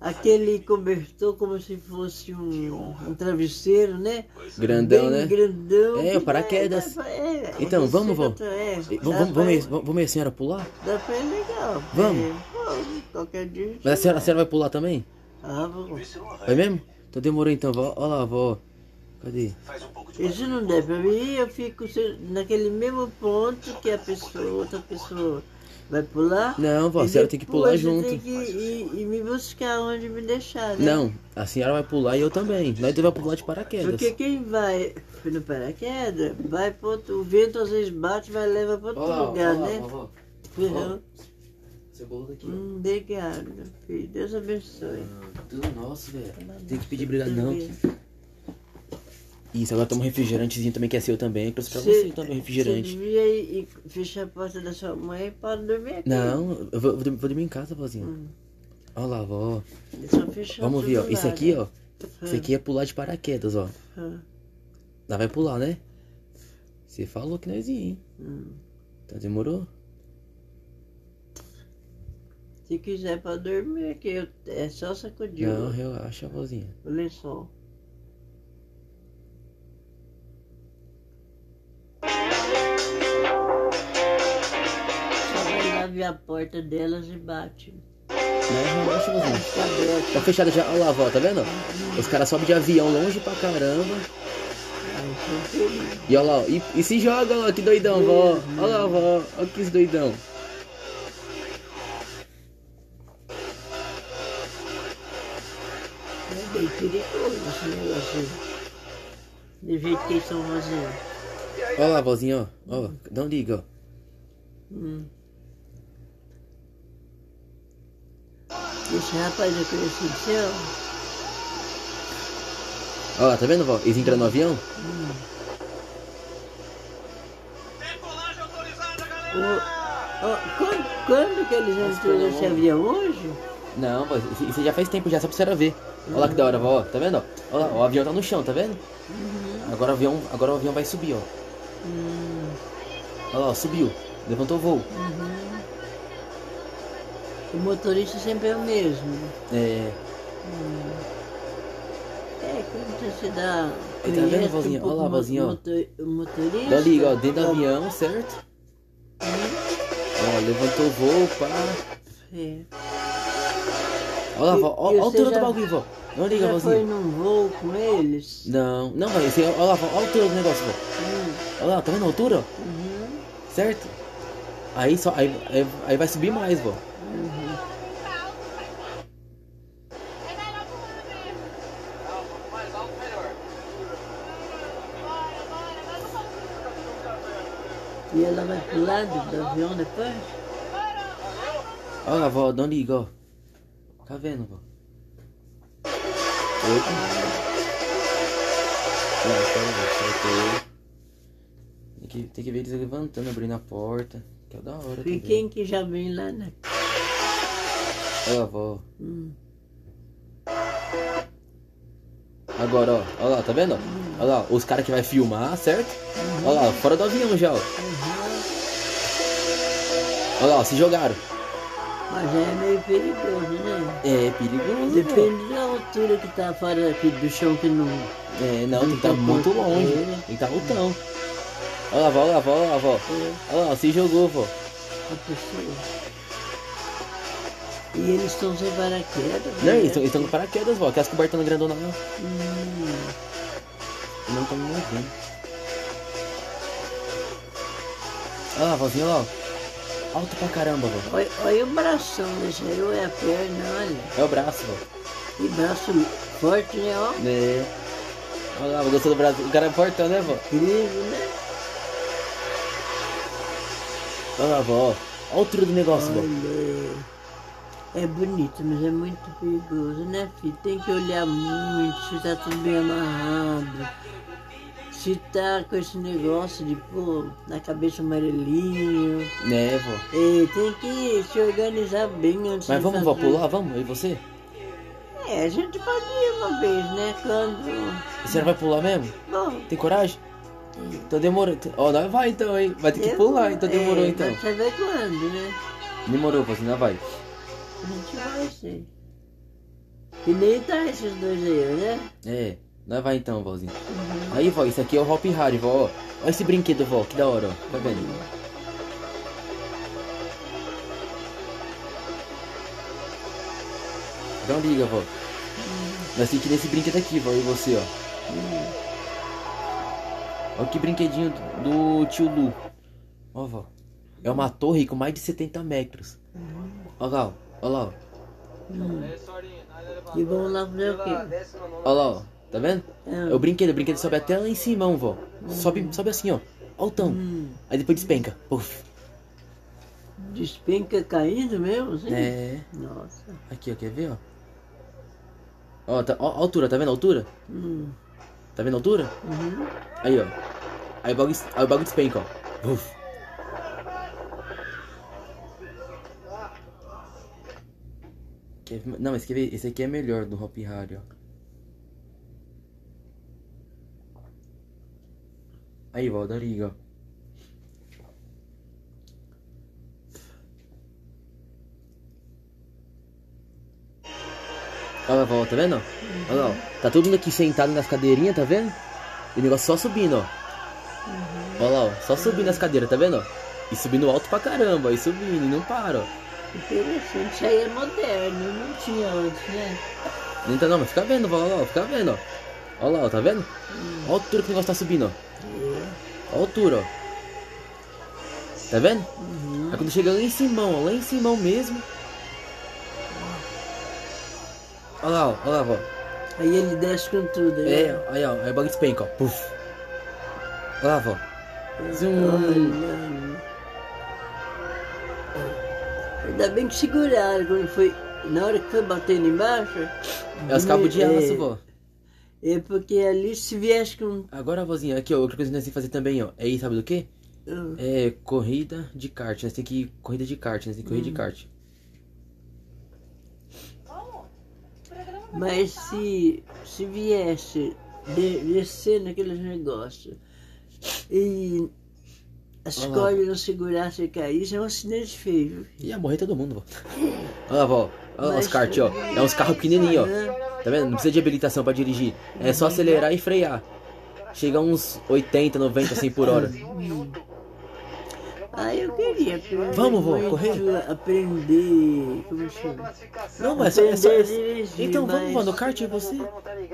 Aquele cobertor como se fosse um, um travesseiro, né? Grandão, Bem né? grandão. É, que o paraquedas. dá- dá pra- é, Então, vamos, pra- é, Vamos, vamos, pra- vamos, vamos, vamos a senhora pular? Dá pra ir legal. Vamos. É, vamos, qualquer dia. Mas a senhora, a senhora vai pular também? Ah, vou. Vai mesmo? Então demorou então, vó. Olha lá, vó. Cadê? E se não der pra mim, eu fico naquele mesmo ponto que a pessoa, outra pessoa vai pular. Não, vó, a e senhora tem que pular junto. Tem que ir, ir me buscar onde me deixar, né? Não, a senhora vai pular e eu também. Nós dois vamos pular de paraquedas. Porque quem vai no paraquedas, vai pro outro, o vento às vezes bate e vai levar para outro Olha lá, lugar, olha lá, né? vovó. Cebola daqui, ó. Hum, obrigado, meu filho. Deus abençoe. Tudo nosso, velho. Tem que pedir obrigado, não. Isso, agora toma um refrigerantezinho também, que é seu também. Eu trouxe pra você também, Você refrigerante. devia ir e fechar a porta da sua mãe para dormir aqui. Não, eu vou, vou dormir- em casa, vozinha. Hum. Olha lá, vó. Vamos ver, ó. Isso aqui, né? ó. Isso aqui é pular de paraquedas, ó. Ah, Lá vai pular, né? Você falou que nós ia, hein? hum. Então demorou? Se quiser para dormir aqui, é só sacudir Não, relaxa, vozinha. o lençol. Ver a porta delas e bate. Não, relaxa, vozinha. Tá fechado já. Olha lá, tá vendo? Os caras sobem de avião longe pra caramba. E olha lá, e, e se joga, ó, que doidão, vó. Olha lá, vó, olha que doidão. É bem perigoso esse negócio. Do jeito que eles estão fazendo. Olha lá, vozinha, ó. Ó, não liga, ó. Hum. Esse rapaz é conhecido seu? Olha lá, tá vendo, vó? Eles entram no avião? O- ó, quando, quando que eles entram nesse avião hoje? Não, vó, isso, já faz tempo já, só pra senhora ver. Olha lá que da hora, vó, ó, tá vendo, ó? Olha lá, o avião tá no chão, tá vendo? Agora o avião, agora o avião vai subir, ó. Olha lá, ó, subiu. Levantou o voo. O motorista sempre é o mesmo. É. É, quando você dá. Tá vendo, vozinha? um Olha lá, vozinha, motor- O motorista. Dá liga, ó, dentro do avião, certo? Ó, levantou o voo, pá. É. Olha lá, ó, a você altura do já- bagulho, vó. Não liga, Já vozinha. foi num voo com eles? Não, não, vai. Esse, olha lá, olha a altura do negócio, vó. Hum, Olha lá, tá vendo a altura? uhum, Certo? Aí só. Aí, aí, aí vai subir mais, vó. uhum. E ela vai pro lado do avião depois? Olha vó, não liga, ó. Tá vendo, vó? Soltou. Tem que, tem que ver eles levantando, abrindo a porta. Que é da hora. E também. quem que já vem lá, né? Olha vó. Hum. Agora, ó. Olha lá, tá vendo? ó? Olha lá, os caras que vai filmar, certo? Olha lá, fora do avião já, ó. Olha lá, ó, se jogaram. Mas é meio perigoso, né? É perigoso. Depende da altura que tá fora aqui do chão que não. É, não, tem que estar muito longe. Tem que estar altão. Olha lá, vó, olha lá, vó, olha lá, vó. É Olha lá, se jogou, vó. a pessoa. E eles estão sem paraquedas. Não, né? eles estão com paraquedas, vó. Aquelas cobertas grandona não. Hum, Não estão movendo. Olha lá, vozinha, olha lá. Alto pra caramba, vó. olha, olha o bração desse aí, olha a perna, olha. É o braço, vó. Que braço forte, né? Ó. É. Olha lá, gostou do Brasil. O cara é fortão, né, vó? Incrível, né? Olha lá, vó. Olha a altura do negócio, vó. É bonito, mas é muito perigoso, né, filho? Tem que olhar muito se tá tudo bem amarrado. Se tá com esse negócio de pôr na cabeça amarelinho. Né, vó. É, tem que se organizar bem antes Mas de vamos, vó, pular? Vamos? E você? É, a gente pode ir uma vez, né? Quando. Você não vai pular mesmo? Bom, Tem coragem? Então demorou. Ó, nós vai então, hein? Vai ter que pular, então demorou é, então. Você vê quando, né? Demorou, você não vai. A gente vai sim. E nem tá esses dois aí, né? É, nós vai então, vózinho. Aí, vó, isso aqui é o Hop Harry, vó. Olha esse brinquedo, vó, que da hora, ó. Tá vendo? Não liga, vó. Nós temos que nesse brinquedo aqui, vó, e você, ó. Olha que brinquedinho do do tio Lu. Ó, vó. É uma torre com mais de 70 metros. Lá, ó. Olha lá, ó. E vamos lá fazer o quê? Olha lá, ó. Tá vendo? É o brinquedo, o brinquedo sobe até lá em cima, vó. Sobe, sobe assim, ó. Altão. Hum. Aí depois despenca. Puf. Despenca caindo mesmo, assim? É. Nossa. Aqui, ó, quer ver, ó? Ó, tá, ó, a altura, tá vendo a altura? Hum. Tá vendo a altura? Uhum. Aí, ó. Aí o bagulho, aí o bagulho despenca, ó. Uf. Não, mas quer ver? Esse aqui é melhor do Hop Harry, ó. Aí, dá liga, ó. Olha lá, vó, tá vendo? Olha lá, ó. Tá todo mundo aqui sentado nas cadeirinhas, tá vendo? E o negócio só subindo, ó. Olha lá, ó. Só subindo as cadeiras, tá vendo? E subindo alto pra caramba, e subindo, e não para, ó. Interessante. Isso aí é moderno, não tinha antes, né? Tá não, mas fica vendo, lá, ó. Fica vendo, ó. Olha lá, ó, tá vendo? Olha a altura que o negócio tá subindo, ó. Olha a altura, ó. Tá vendo? Aí quando chega lá em cima, ó, lá em cima mesmo. Olha lá, ó, olha lá, vó. Aí ele desce com tudo, né? É, aí, ó, aí o bagulho despenca, ó. Puf. Olha lá, vó. Zoom. Olha. Ainda bem que seguraram quando foi. Na hora que foi batendo embaixo. É os cabos de é, aço, vó. É porque ali se viesse com. Agora, vozinha, aqui, ó, outra coisa que nós temos que fazer também, ó. É isso, sabe do quê? Ah, É corrida de kart. Nós temos que ir corrida de kart, nós temos que correr de kart. Mas se, se viesse de, descendo aqueles negócios e as cordas não segurassem e caíssem, é um acidente feio. Ia morrer todo mundo, vó. Olha lá, vó. Olha lá os Mas- kart, ó. É uns carros pequenininhos, ó. Ah, Tá vendo? Não precisa de habilitação pra dirigir. É só acelerar e frear. Chega a uns 80, 90, 100 por hora. Ah, eu queria aprender. Vamos, vó, muito correr? Aprender. Como chama? Não, mas é só. é só- Aprender dirigir, Então vamos, mas vó, no kart você.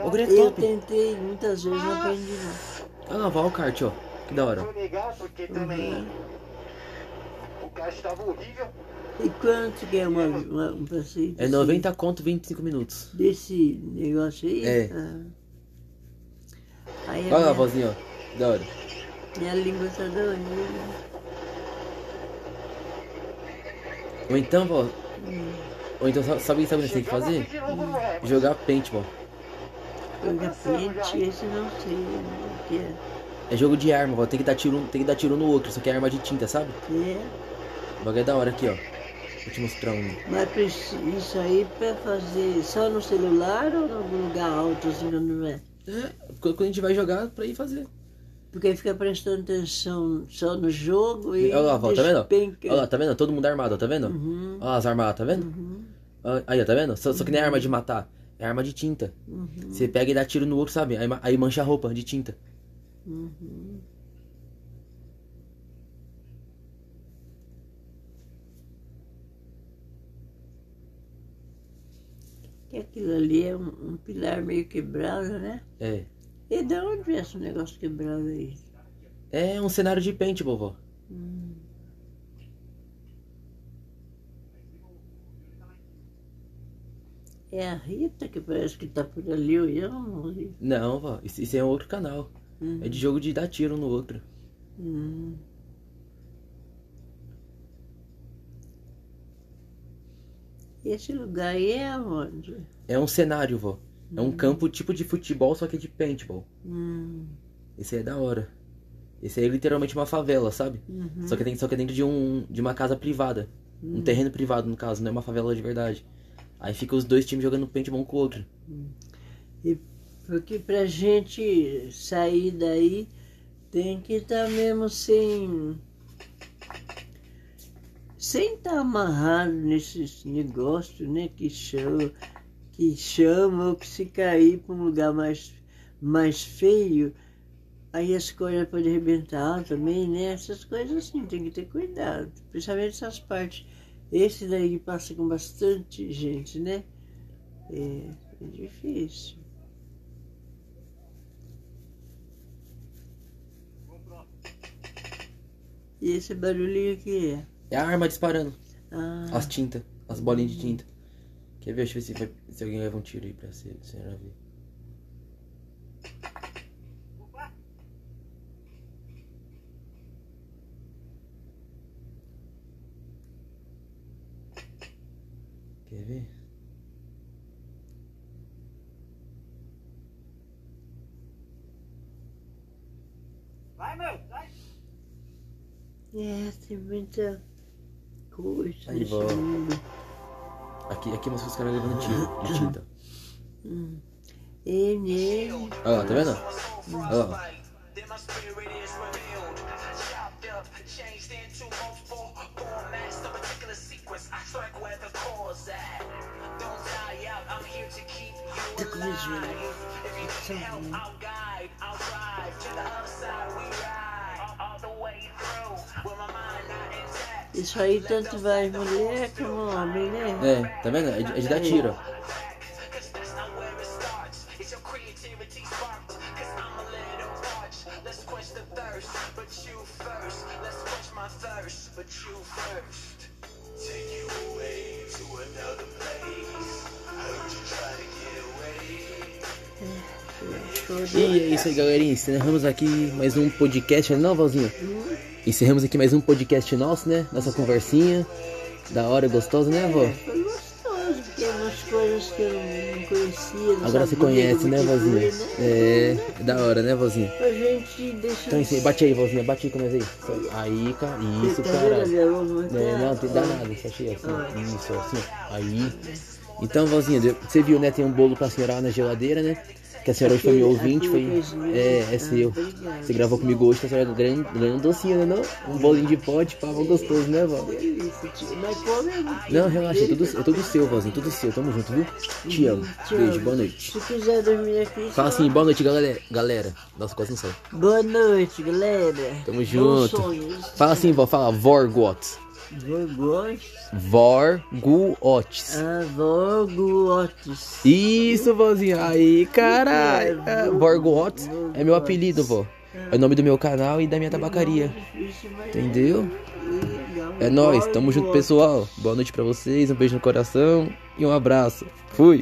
O Greg é Eu tentei muitas vezes, não aprendi não. Olha lá, vó, o kart, ó. Que da hora. Também o caixa estava horrível. E quanto que é uma, uma, um passeio? É 90 conto, 25 minutos. Desse negócio aí? É. Ah. Aí a Olha lá, minha, vozinha, ó. Que da hora. minha língua tá doendo. Ou então, vó. Ou então, sabe sabe o que você tem que fazer? Ré. Jogar paintball. Joga frente, esse eu não sei o que é. É jogo de arma, vó. Tem que dar tiro, tem que dar tiro no outro. Isso aqui é arma de tinta, sabe? É, O bagulho é da hora aqui, ó. Vou te mostrar um. mas isso aí pra fazer só no celular ou em algum lugar alto assim não é? É, quando a gente vai jogar, pra ir fazer. Porque fica prestando atenção só no jogo e. Olha lá, vó, tá vendo? Olha lá, tá vendo? Todo mundo armado, ó, tá vendo? Uhum, Olha as armas, tá vendo? uhum, Aí, ó, tá vendo? Só, só que nem é arma de matar. É arma de tinta. uhum, Você pega e dá tiro no outro, sabe? Aí, aí mancha a roupa de tinta. Uhum. Que aquilo ali é um, um pilar meio quebrado, né? É. E de onde é esse negócio quebrado aí? É um cenário de paintball, vó. Hum. É a Rita que parece que tá por ali olhando. Não, vó, isso, isso é outro canal. Hum. É de jogo de dar tiro no outro. Hum. Esse lugar aí é onde? É um cenário, vó. É um campo tipo de futebol, só que é de paintball. Hum. Esse aí é da hora. Esse aí é literalmente uma favela, sabe? Uhum. Só que, tem, só que é dentro de, um, de uma casa privada. Um terreno privado, no caso, não é uma favela de verdade. Aí fica os dois times jogando paintball um com o outro. Porque pra gente sair daí tem que estar mesmo sem. Sem estar amarrado nesses negócios, né? Que chama, que chama ou que se cair para um lugar mais, mais feio, aí as coisas podem arrebentar também, né? Essas coisas assim, tem que ter cuidado. Principalmente essas partes. Esse daí que passa com bastante gente, né? É, é difícil. E esse barulhinho aqui é? É a arma disparando. Ah, As tintas. As bolinhas de tinta. Quer ver? Deixa eu ver se, vai- se alguém leva um tiro aí pra você, senhora ver. Quer ver? É, tem muita coisa Aí, vó. Aqui, aqui mostra os caras levando tiro de tinta. E nele, Olha lá, tá vendo? Olha lá. Then my spirit is revealed. Chopped isso aí tanto vai mulher como homem, né? É, tá vendo? É de, é de dar tiro, ó. Cause that's not where it starts. It's your creativity sparked. Cause I'm a little parched. Let's quench the thirst, but you first. Let's quench my thirst, but you first. Take you away to another E é isso aí, galerinha. Encerramos aqui mais um podcast, não, vozinho? Encerramos aqui mais um podcast nosso, né? Nossa conversinha. Da hora, gostosa, né, vó? Foi gostoso, porque é umas coisas que eu não conhecia. Não Agora você conhece, né, vozinha? né? É, é da hora, né, vozinha? A gente deixa. Então, isso aí, bate aí, vozinha, bate aí com nós aí. Aí, cara, isso, Tá mão? É, não, tem nada, só achei assim. Isso, assim. Aí. Então, vozinha, você viu, né? Tem um bolo pra senhora lá na geladeira, né? Que a senhora hoje foi meu Aquele- ouvinte, foi. É, é Ah, seu. Você gravou comigo hoje, tá a senhora ganhando, ganhando um docinho, né? Não? Um bolinho de pote, pava gostoso, né, vó? Não, relaxa, é tudo, é tudo seu, vozinho, tudo seu. Tamo junto, viu? Te amo. Beijo, boa noite. Se quiser dormir aqui, Fala assim, boa noite, galera. Galera, nossa, quase não sai. Boa noite, galera. Tamo junto. Fala assim, vó, fala Vorgots. Vorguotes. Ah, Vorgotes. Isso, vozinha. Aí, caralho. É, Vorgotes é meu apelido, vó. É o nome do meu canal e da minha tabacaria. Entendeu? É nóis, tamo junto, pessoal. Boa noite pra vocês, um beijo no coração e um abraço. Fui.